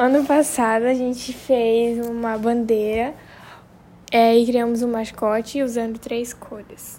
ano passado a gente fez uma bandeira é, e criamos um mascote usando três cores.